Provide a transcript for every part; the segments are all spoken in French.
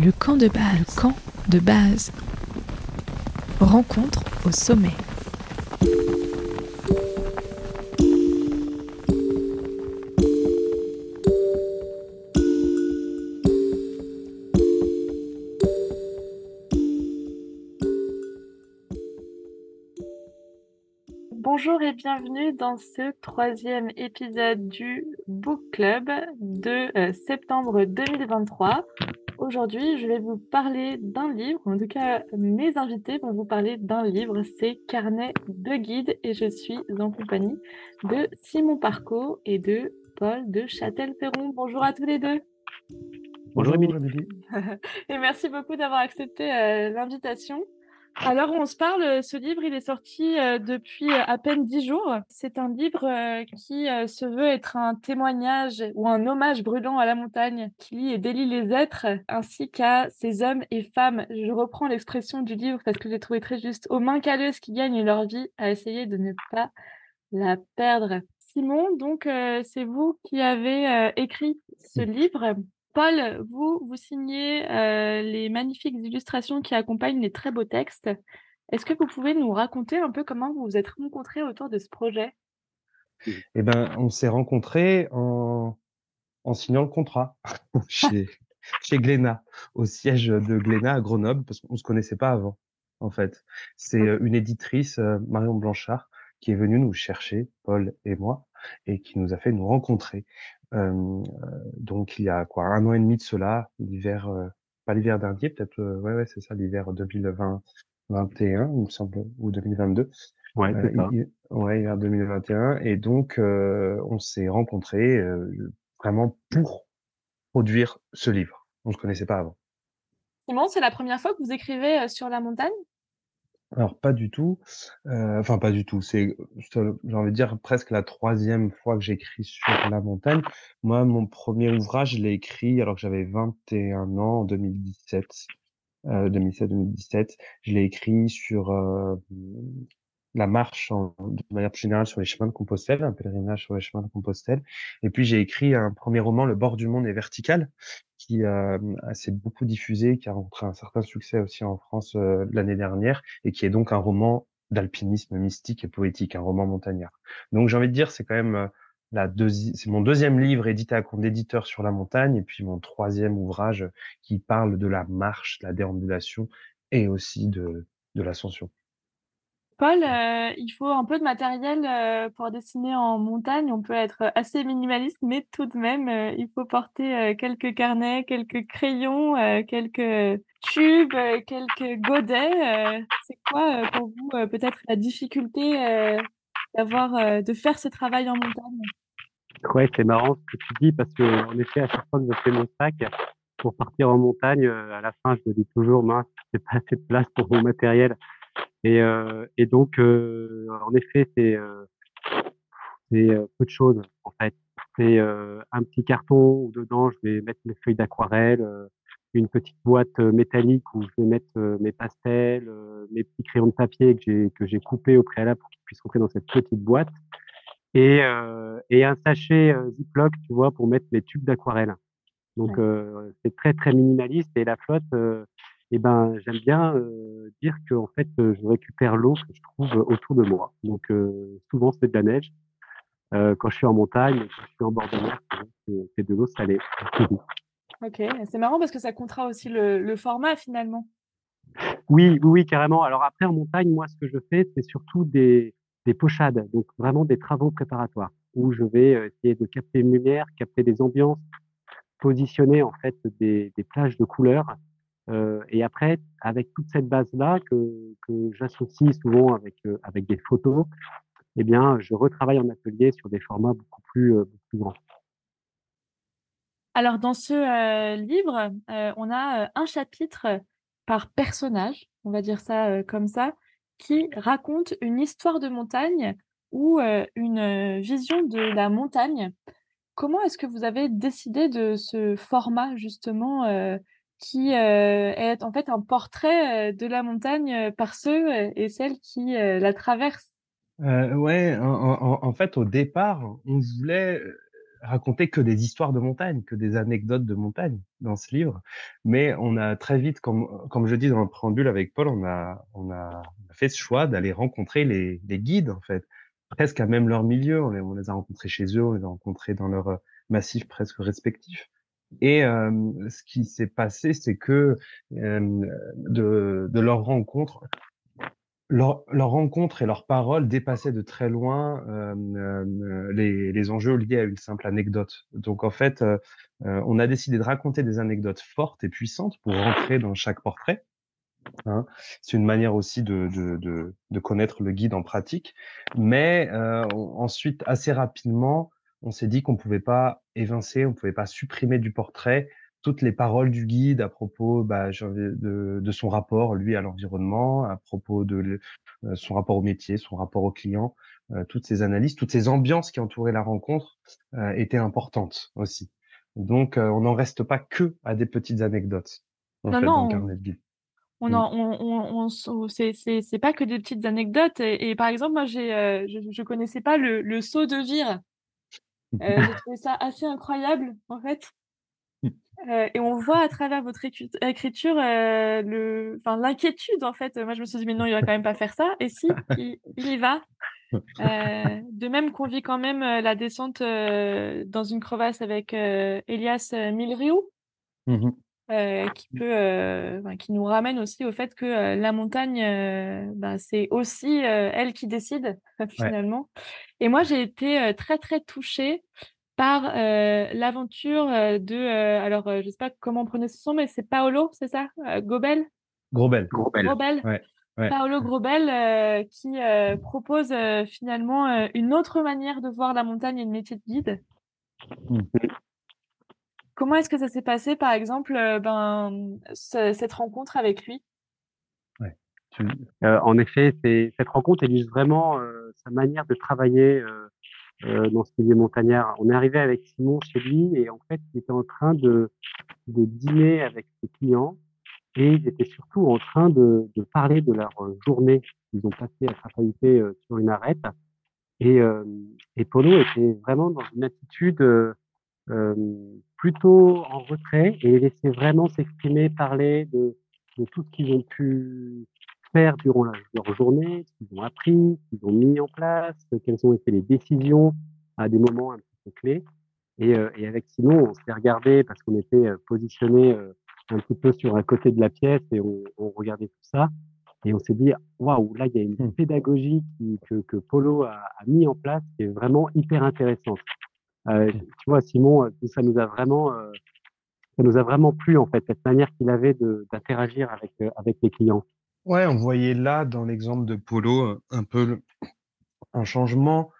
Le camp de base. Le camp de base. Rencontre au sommet. Bonjour et bienvenue dans ce troisième épisode du Book Club de euh, septembre 2023. Aujourd'hui, je vais vous parler d'un livre, en tout cas mes invités vont vous parler d'un livre, c'est Carnet de guide et je suis en compagnie de Simon Parco et de Paul de Châtel-Perron. Bonjour à tous les deux. Bonjour Émilie. et merci beaucoup d'avoir accepté euh, l'invitation. Alors, on se parle, ce livre, il est sorti euh, depuis euh, à peine dix jours. C'est un livre euh, qui se veut être un témoignage ou un hommage brûlant à la montagne, qui lit et délie les êtres, ainsi qu'à ces hommes et femmes. Je reprends l'expression du livre parce que j'ai trouvé très juste, aux mains calleuses qui gagnent leur vie à essayer de ne pas la perdre. Simon, donc, c'est vous qui avez écrit ce livre. Paul, vous, vous signez euh, les magnifiques illustrations qui accompagnent les très beaux textes. Est-ce que vous pouvez nous raconter un peu comment vous vous êtes rencontrés autour de ce projet? Eh ben, on s'est rencontrés en, en signant le contrat chez, chez Glénat, au siège de Glénat à Grenoble, parce qu'on ne se connaissait pas avant, en fait. C'est euh, une éditrice, euh, Marion Blanchard, qui est venue nous chercher, Paul et moi, et qui nous a fait nous rencontrer. Euh, donc il y a quoi un an et demi de cela, l'hiver, euh, pas l'hiver dernier, peut-être, euh, ouais, ouais, c'est ça, l'hiver 2020, 21, il me semble, ou 2022. Ouais, c'est ça. ouais, hiver 2021. Et donc, on s'est rencontrés vraiment pour produire ce livre. On ne se connaissait pas avant. Simon, c'est la première fois que vous écrivez sur la montagne? Alors pas du tout, enfin pas du tout, c'est j'ai envie de dire presque la troisième fois que j'écris sur la montagne. Moi, mon premier ouvrage, je l'ai écrit alors que j'avais 21 ans en 2017, euh, 2017-2017. Je l'ai écrit sur la marche de manière plus générale sur les chemins de Compostelle, un pèlerinage sur les chemins de Compostelle. Et puis j'ai écrit un premier roman, Le bord du monde est vertical, qui euh, s'est beaucoup diffusé, qui a rencontré un certain succès aussi en France euh, l'année dernière, et qui est donc un roman d'alpinisme mystique et poétique, un roman montagnard. Donc j'ai envie de dire, c'est quand même euh, la deuxième, c'est mon deuxième livre édité à compte d'éditeur sur la montagne, et puis mon troisième ouvrage qui parle de la marche, de la déambulation et aussi de l'ascension. Paul, euh, il faut un peu de matériel euh, pour dessiner en montagne. On peut être assez minimaliste, mais tout de même, euh, il faut porter quelques carnets, quelques crayons, quelques tubes, quelques godets. C'est quoi pour vous peut-être la difficulté d'avoir de faire ce travail en montagne? Ouais, c'est marrant ce que tu dis parce que en effet, à chaque fois que je fais mon sac pour partir en montagne, à la fin, je me dis toujours mince, c'est pas assez de place pour mon matériel. Et, euh, et donc, euh, en effet, c'est euh, peu de choses en fait. C'est un petit carton où dedans je vais mettre mes feuilles d'aquarelle, une petite boîte métallique où je vais mettre mes pastels, mes petits crayons de papier que j'ai coupés au préalable pour qu'ils puissent rentrer dans cette petite boîte, et et un sachet Ziploc, tu vois, pour mettre mes tubes d'aquarelle. Donc c'est très très minimaliste et la flotte eh ben, j'aime bien euh, dire que en fait, je récupère l'eau que je trouve autour de moi. Donc, euh, souvent, c'est de la neige. quand je suis en montagne, quand je suis en bord de mer, c'est de l'eau salée. ok, c'est marrant parce que ça comptera aussi le, le format finalement. Oui, oui, carrément. Alors après, en montagne, moi, ce que je fais, c'est surtout des, des pochades, donc vraiment des travaux préparatoires, où je vais essayer de capter une lumière, capter des ambiances, positionner en fait des, des plages de couleurs euh, et après, avec toute cette base-là que, j'associe souvent avec, euh, avec des photos, eh bien, je retravaille en atelier sur des formats beaucoup plus, euh, beaucoup plus grands. Alors, dans ce livre, on a un chapitre par personnage, on va dire ça comme ça, qui raconte une histoire de montagne ou une vision de la montagne. Comment est-ce que vous avez décidé de ce format justement qui euh, est en fait un portrait euh, de la montagne euh, par ceux et celles qui la traversent. Ouais, en, en, en, fait, au départ, on voulait raconter que des histoires de montagne, que des anecdotes de montagne dans ce livre. Mais on a très vite, comme, comme je dis dans le préambule avec Paul, on a, on a, fait ce choix d'aller rencontrer les, les, guides, en fait, presque à même leur milieu. On les, on les, a rencontrés chez eux, on les a rencontrés dans leur massif presque respectif. Et euh, ce qui s'est passé, c'est que euh, de, de leur rencontre, leur, leur, rencontre et leurs paroles dépassaient de très loin euh, les, les, enjeux liés à une simple anecdote. Donc en fait, on a décidé de raconter des anecdotes fortes et puissantes pour rentrer dans chaque portrait. Hein. C'est une manière aussi de, de, de, de, connaître le guide en pratique. Mais ensuite, assez rapidement, on s'est dit qu'on pouvait pas évincer, on pouvait pas supprimer du portrait toutes les paroles du guide à propos bah, de, de, son rapport, lui, à l'environnement, à propos de euh, son rapport au métier, son rapport au client, euh, toutes ces analyses, toutes ces ambiances qui entouraient la rencontre euh, étaient importantes aussi. Donc, on n'en reste pas que à des petites anecdotes. En non, fait, non, dans le de guide. On, on, on, c'est pas que des petites anecdotes. Et, par exemple, moi, j'ai, je, je connaissais pas le, le saut de vire. J'ai trouvé ça assez incroyable, en fait. Euh, et on voit à travers votre écriture euh, l'inquiétude en fait. Moi, je me suis dit mais non, il va quand même pas faire ça. Et si, il, y va. Euh, de même qu'on vit quand même la descente dans une crevasse avec Elias Milriou, mmh qui peut, qui nous ramène aussi au fait que la montagne, ben, c'est aussi elle qui décide finalement. Et moi, j'ai été très très touchée par euh, l'aventure euh, de, euh, alors je sais pas comment on prononce son, mais c'est Paolo, c'est ça Gobel Grobel? Grobel. Grobel. Ouais. Paolo Grobel qui propose finalement une autre manière de voir la montagne et le métier de guide. Mmh. Comment est-ce que ça s'est passé, par exemple, ben, cette rencontre avec lui? En effet, cette rencontre illustre vraiment sa manière de travailler euh, dans ce milieu montagnard. On est arrivé avec Simon chez lui et en fait, il était en train de, dîner avec ses clients et ils étaient surtout en train de, parler de leur journée qu'ils ont passé à travailler euh, sur une arête. Et, euh, Polo était vraiment dans une attitude euh, plutôt en retrait et laissait vraiment s'exprimer, parler de, de tout ce qu'ils ont pu faire durant leur journée, ce qu'ils ont appris, ce qu'ils ont mis en place, quelles ont été les décisions à des moments un petit peu clés. Et, euh, et avec Simon, on s'est regardé parce qu'on était euh, positionné euh, un petit peu sur un côté de la pièce et on, on regardait tout ça. Et on s'est dit, waouh, là, il y a une mmh. pédagogie qui, que, que Polo a, a, mis en place qui est vraiment hyper intéressante. Euh, tu vois, Simon, ça nous a vraiment, ça nous a vraiment plu en fait, cette manière qu'il avait d'interagir avec, avec les clients. Ouais, on voyait là, dans l'exemple de Polo, un peu un changement,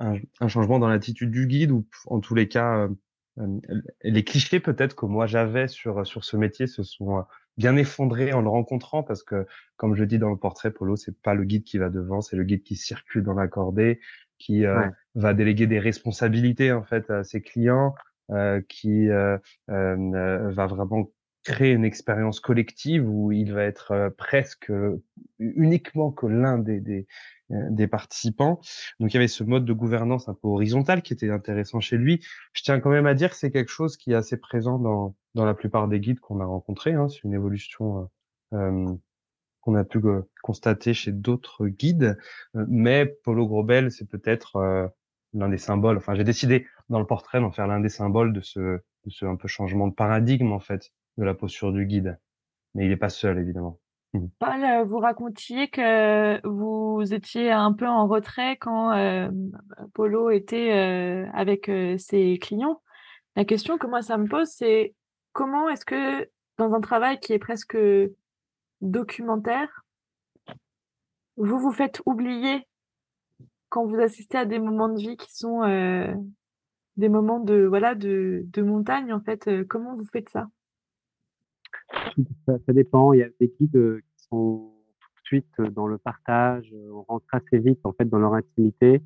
un, changement dans l'attitude du guide, ou en tous les cas, euh, les clichés peut-être que moi j'avais sur, sur ce métier se sont euh, bien effondrés en le rencontrant, parce que, comme je dis dans le portrait, Polo, c'est pas le guide qui va devant, c'est le guide qui circule dans la cordée, qui euh, va déléguer des responsabilités en fait à ses clients, qui va vraiment créer une expérience collective où il va être euh, presque euh, uniquement que l'un des, des, euh, des, participants. Donc il y avait ce mode de gouvernance un peu horizontal qui était intéressant chez lui. Je tiens quand même à dire que c'est quelque chose qui est assez présent dans, dans la plupart des guides qu'on a rencontrés. Hein. C'est une évolution euh, qu'on a pu constater chez d'autres guides. Mais Polo Grobel, c'est peut-être l'un des symboles. Enfin, j'ai décidé dans le portrait d'en faire l'un des symboles de ce, de ce un peu changement de paradigme en fait de la posture du guide. Mais il n'est pas seul, évidemment. Mmh. Paul, euh, vous racontiez que vous étiez un peu en retrait quand euh, Polo était euh, avec ses clients. La question que moi ça me pose, c'est comment est-ce que dans un travail qui est presque documentaire, vous vous faites oublier quand vous assistez à des moments de vie qui sont des moments de voilà de, de montagne en fait. comment vous faites ça? Ça, dépend. Il y a des guides euh, qui sont tout de suite euh, dans le partage. Euh, on rentre assez vite en fait dans leur intimité.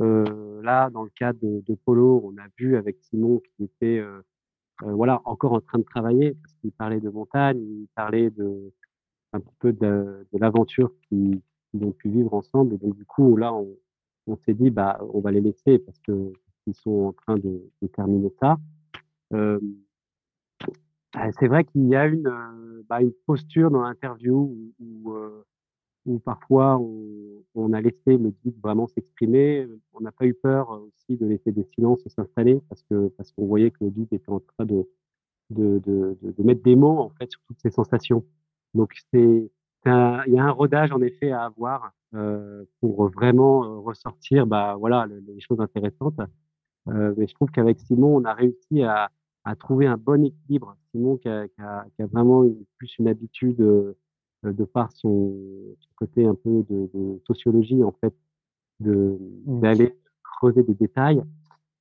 Euh, là, dans le cas de, Polo, on a vu avec Simon qui était euh, voilà encore en train de travailler parce qu'il parlait de montagne, il parlait de un petit peu de, l'aventure qu'ils ont pu vivre ensemble. Et donc du coup, là, on, s'est dit bah on va les laisser parce que qui sont en train de, terminer ça. Euh, bah, c'est vrai qu'il y a une, euh, bah, une posture dans l'interview où, où, parfois on, a laissé le guide vraiment s'exprimer. On n'a pas eu peur aussi de laisser des silences s'installer parce que parce qu'on voyait que le guide était en train de de, de, de, mettre des mots en fait sur toutes ces sensations. Donc c'est il y a un rodage en effet à avoir euh, pour vraiment euh, ressortir bah voilà les choses intéressantes. Euh, mais je trouve qu'avec Simon on a réussi à, à trouver un bon équilibre. Simon qui a, qui a, qui a vraiment plus une habitude euh, de par son, côté un peu de, de sociologie en fait de mmh. d'aller creuser des détails.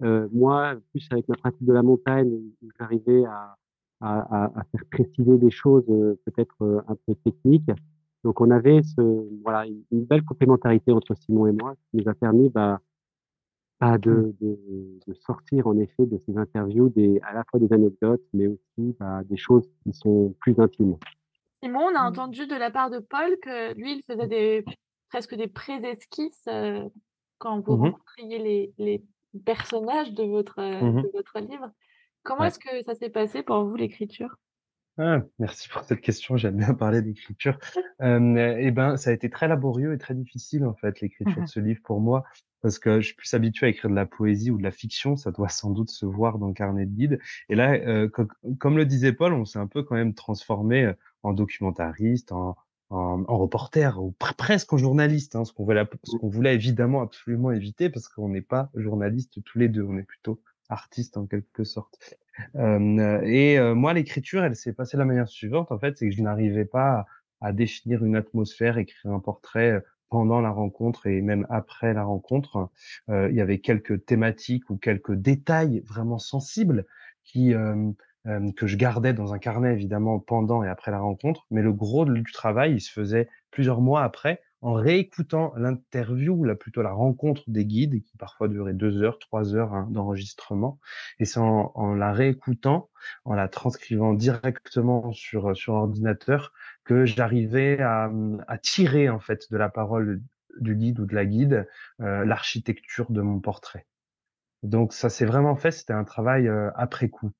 Euh, moi, plus avec ma pratique de la montagne, j'arrivais à, à, à, faire préciser des choses euh, peut-être euh, un peu techniques. Donc on avait ce, voilà, une belle complémentarité entre Simon et moi qui nous a permis bah, bah de, de, de, sortir en effet de ces interviews des, à la fois des anecdotes, mais aussi bah, des choses qui sont plus intimes. Simon, on a entendu de la part de Paul que lui, il faisait des, presque des pré-esquisses euh, quand vous mmh rencontriez les, les, personnages de votre, mmh de votre livre. Comment est-ce que ça s'est passé pour vous l'écriture? Ah, merci pour cette question, j'aime bien parler d'écriture. Hem, et ben, ça a été très laborieux et très difficile, en fait, l'écriture de ce livre pour moi, parce que je suis plus habitué à écrire de la poésie ou de la fiction, ça doit sans doute se voir dans le carnet de guide et là, comme le disait Paul, on s'est un peu quand même transformé, en documentariste, en en en reporter ou presque en journaliste, hein, ce qu'on voulait ce qu'on voulait évidemment absolument éviter parce qu'on n'est pas journalistes tous les 2, on est plutôt artiste en quelque sorte. Euh, et euh, moi, l'écriture, elle s'est passée de la manière suivante, en fait, c'est que je n'arrivais pas à, définir une atmosphère, écrire un portrait euh, pendant la rencontre et même après la rencontre. Euh, il y avait quelques thématiques ou quelques détails vraiment sensibles qui que je gardais dans un carnet évidemment pendant et après la rencontre, mais le gros du travail, il se faisait plusieurs mois après en réécoutant l'interview, ou plutôt la rencontre des guides, qui parfois durait deux heures, trois heures hein, d'enregistrement, et c'est en, en, la réécoutant, en la transcrivant directement sur sur ordinateur, que j'arrivais à, à, tirer en fait de la parole du guide ou de la guide euh, l'architecture de mon portrait. Donc ça s'est vraiment fait, c'était un travail euh, après coup.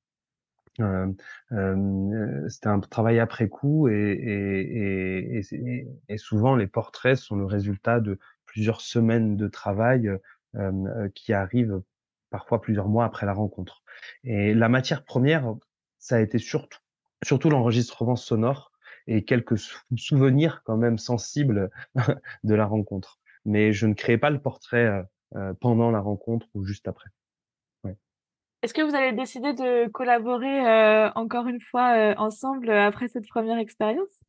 Euh, euh, c'était un travail après coup et, et, et, et, souvent les portraits sont le résultat de plusieurs semaines de travail euh, qui arrivent parfois plusieurs mois après la rencontre. Et la matière première, ça a été surtout, surtout l'enregistrement sonore et quelques souvenirs quand même sensibles de la rencontre. Mais je ne créais pas le portrait pendant la rencontre ou juste après. Est-ce que vous avez décidé de collaborer euh, encore une fois euh, ensemble euh, après cette première expérience?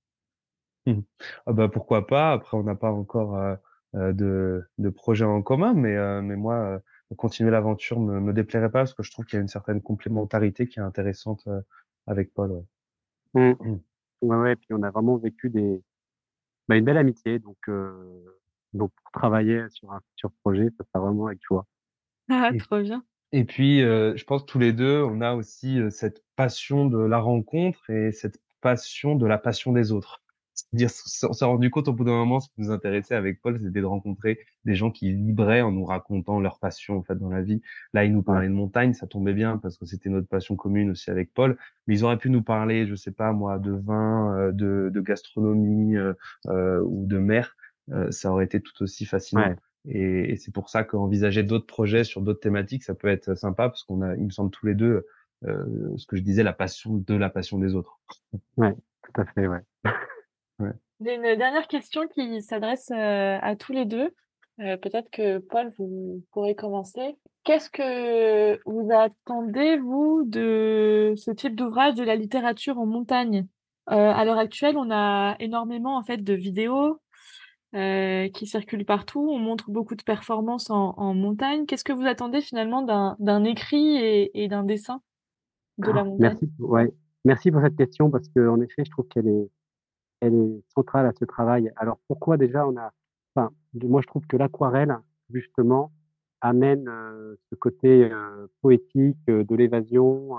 Mmh. ah bah pourquoi pas? Après, on n'a pas encore de, de projet en commun, mais, mais moi, continuer l'aventure me, me déplairait pas parce que je trouve qu'il y a une certaine complémentarité qui est intéressante avec Paul. Ouais. Mmh. Mmh. Ouais, ouais, puis on a vraiment vécu des, bah, une belle amitié, donc, donc pour travailler sur un futur projet, ça sera vraiment avec joie. Ah, trop bien. Et puis, euh, je pense que tous les deux, on a aussi euh, cette passion de la rencontre et cette passion de la passion des autres. C'est-à-dire, on s'est rendu compte au bout d'un moment, ce qui nous intéressait avec Paul, c'était de rencontrer des gens qui vibraient en nous racontant leur passion en fait dans la vie. Là, il nous parlait de montagne, ça tombait bien parce que c'était notre passion commune aussi avec Paul. Mais ils auraient pu nous parler, je sais pas moi, de vin, euh, de, de gastronomie euh, ou de mer. ça aurait été tout aussi fascinant. Et, et c'est pour ça qu'envisager d'autres projets sur d'autres thématiques, ça peut être sympa parce qu'on a, il me semble tous les deux, euh, ce que je disais, la passion de la passion des autres. Ouais, tout à fait, ouais. ouais. J'ai une dernière question qui s'adresse euh, à tous les deux. Euh, Peut-être que Paul, vous pourrez commencer. Qu'est-ce que vous attendez, vous, de ce type d'ouvrage de la littérature en montagne? Euh, À l'heure actuelle, on a énormément en fait de vidéos, euh, qui circulent partout. On montre beaucoup de performances en, en montagne. Qu'est-ce que vous attendez finalement d'un écrit et, et d'un dessin de la ah, montagne? Merci, ouais. Merci pour cette question parce qu'en effet, je trouve qu'elle est, elle est centrale à ce travail. Alors pourquoi déjà on a, enfin, moi je trouve que l'aquarelle justement amène euh, ce côté euh, poétique de l'évasion,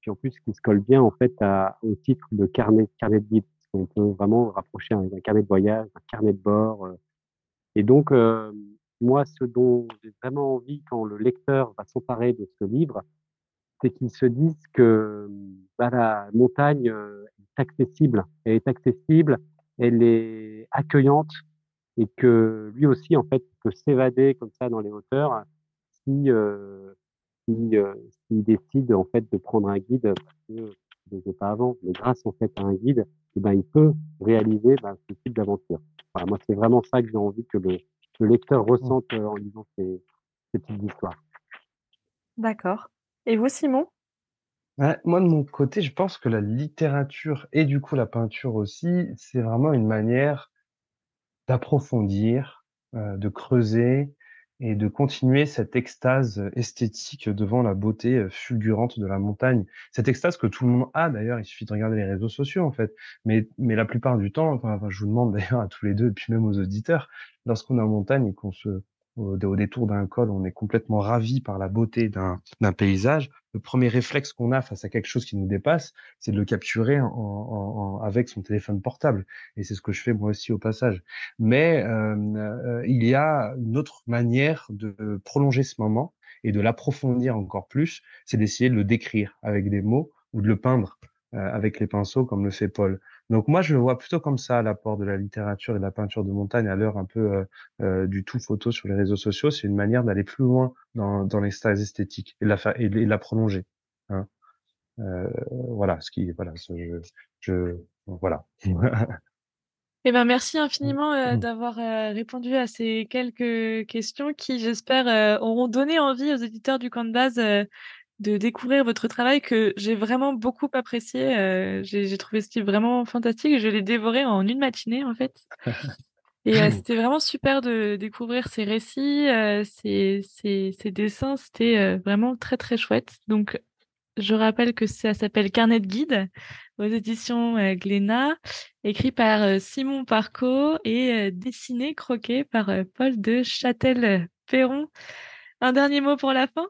puis en plus qui se colle bien en fait à, au titre de carnet, carnet de guide on peut vraiment rapprocher un, carnet de voyage, un carnet de bord. Euh. Et donc, euh, moi, ce dont j'ai vraiment envie quand le lecteur va s'emparer de ce livre, c'est qu'il se dise que bah, la montagne est accessible. Elle est accessible, elle est accueillante et que lui aussi, en fait, peut s'évader comme ça dans les hauteurs si, euh, si, euh, s'il décide en fait de prendre un guide parce que ne pas avant, mais grâce en fait à un guide, eh ben, il peut réaliser ben, ce type d'aventure. Voilà, moi, c'est vraiment ça que j'ai envie que le, le lecteur mmh. ressente euh, en lisant ces, ces petites histoires. D'accord. Et vous, Simon? Moi, de mon côté, je pense que la littérature et du coup la peinture aussi, c'est vraiment une manière d'approfondir, euh, de creuser et de continuer cette extase esthétique devant la beauté euh, fulgurante de la montagne. Cette extase que tout le monde a d'ailleurs, il suffit de regarder les réseaux sociaux en fait. Mais, mais la plupart du temps, enfin, je vous demande d'ailleurs à tous les deux et puis même aux auditeurs, lorsqu'on est en montagne et qu'on se au, détour d'un col, on est complètement ravi par la beauté d'un paysage. Le premier réflexe qu'on a face à quelque chose qui nous dépasse, c'est de le capturer en, en, avec son téléphone portable. Et c'est ce que je fais moi aussi au passage. Mais euh, euh, il y a une autre manière de prolonger ce moment et de l'approfondir encore plus, c'est d'essayer de le décrire avec des mots ou de le peindre euh, avec les pinceaux comme le fait Paul. Donc moi, je le vois plutôt comme ça, l'apport de la littérature et de la peinture de montagne à l'heure un peu euh, euh, du tout photo sur les réseaux sociaux. C'est une manière d'aller plus loin dans, dans les styles esthétiques et de la, faire, et de la prolonger. Hein. Euh, voilà, ce qui, voilà, je, je voilà. Eh ben, merci infiniment euh, mmh. d'avoir euh, répondu à ces quelques questions qui, j'espère, euh, auront donné envie aux éditeurs du camp de découvrir votre travail que j'ai vraiment beaucoup apprécié. Euh, j'ai trouvé ce livre vraiment fantastique. Je l'ai dévoré en une matinée, en fait. Et euh, c'était vraiment super de découvrir ces récits, euh, ces, ces, ces, dessins. C'était euh, vraiment très, très chouette. Donc, je rappelle que ça s'appelle Carnet de guide aux éditions Glénat, écrit par Simon Parco et dessiné, croqué par Paul de Châtel-Perron. Un dernier mot pour la fin?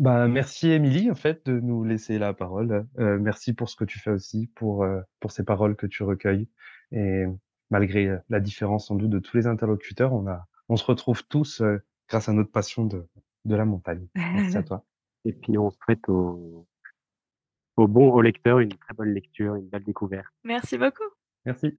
Bah, merci Émilie, en fait, de nous laisser la parole. Euh, merci pour ce que tu fais aussi, pour, euh, pour ces paroles que tu recueilles. Et malgré euh, la différence sans doute de tous les interlocuteurs, on, a, on se retrouve tous grâce à notre passion de, de la montagne. Merci à toi. Et puis on souhaite au, au bon au lecteur une très bonne lecture, une belle découverte. Merci beaucoup. Merci.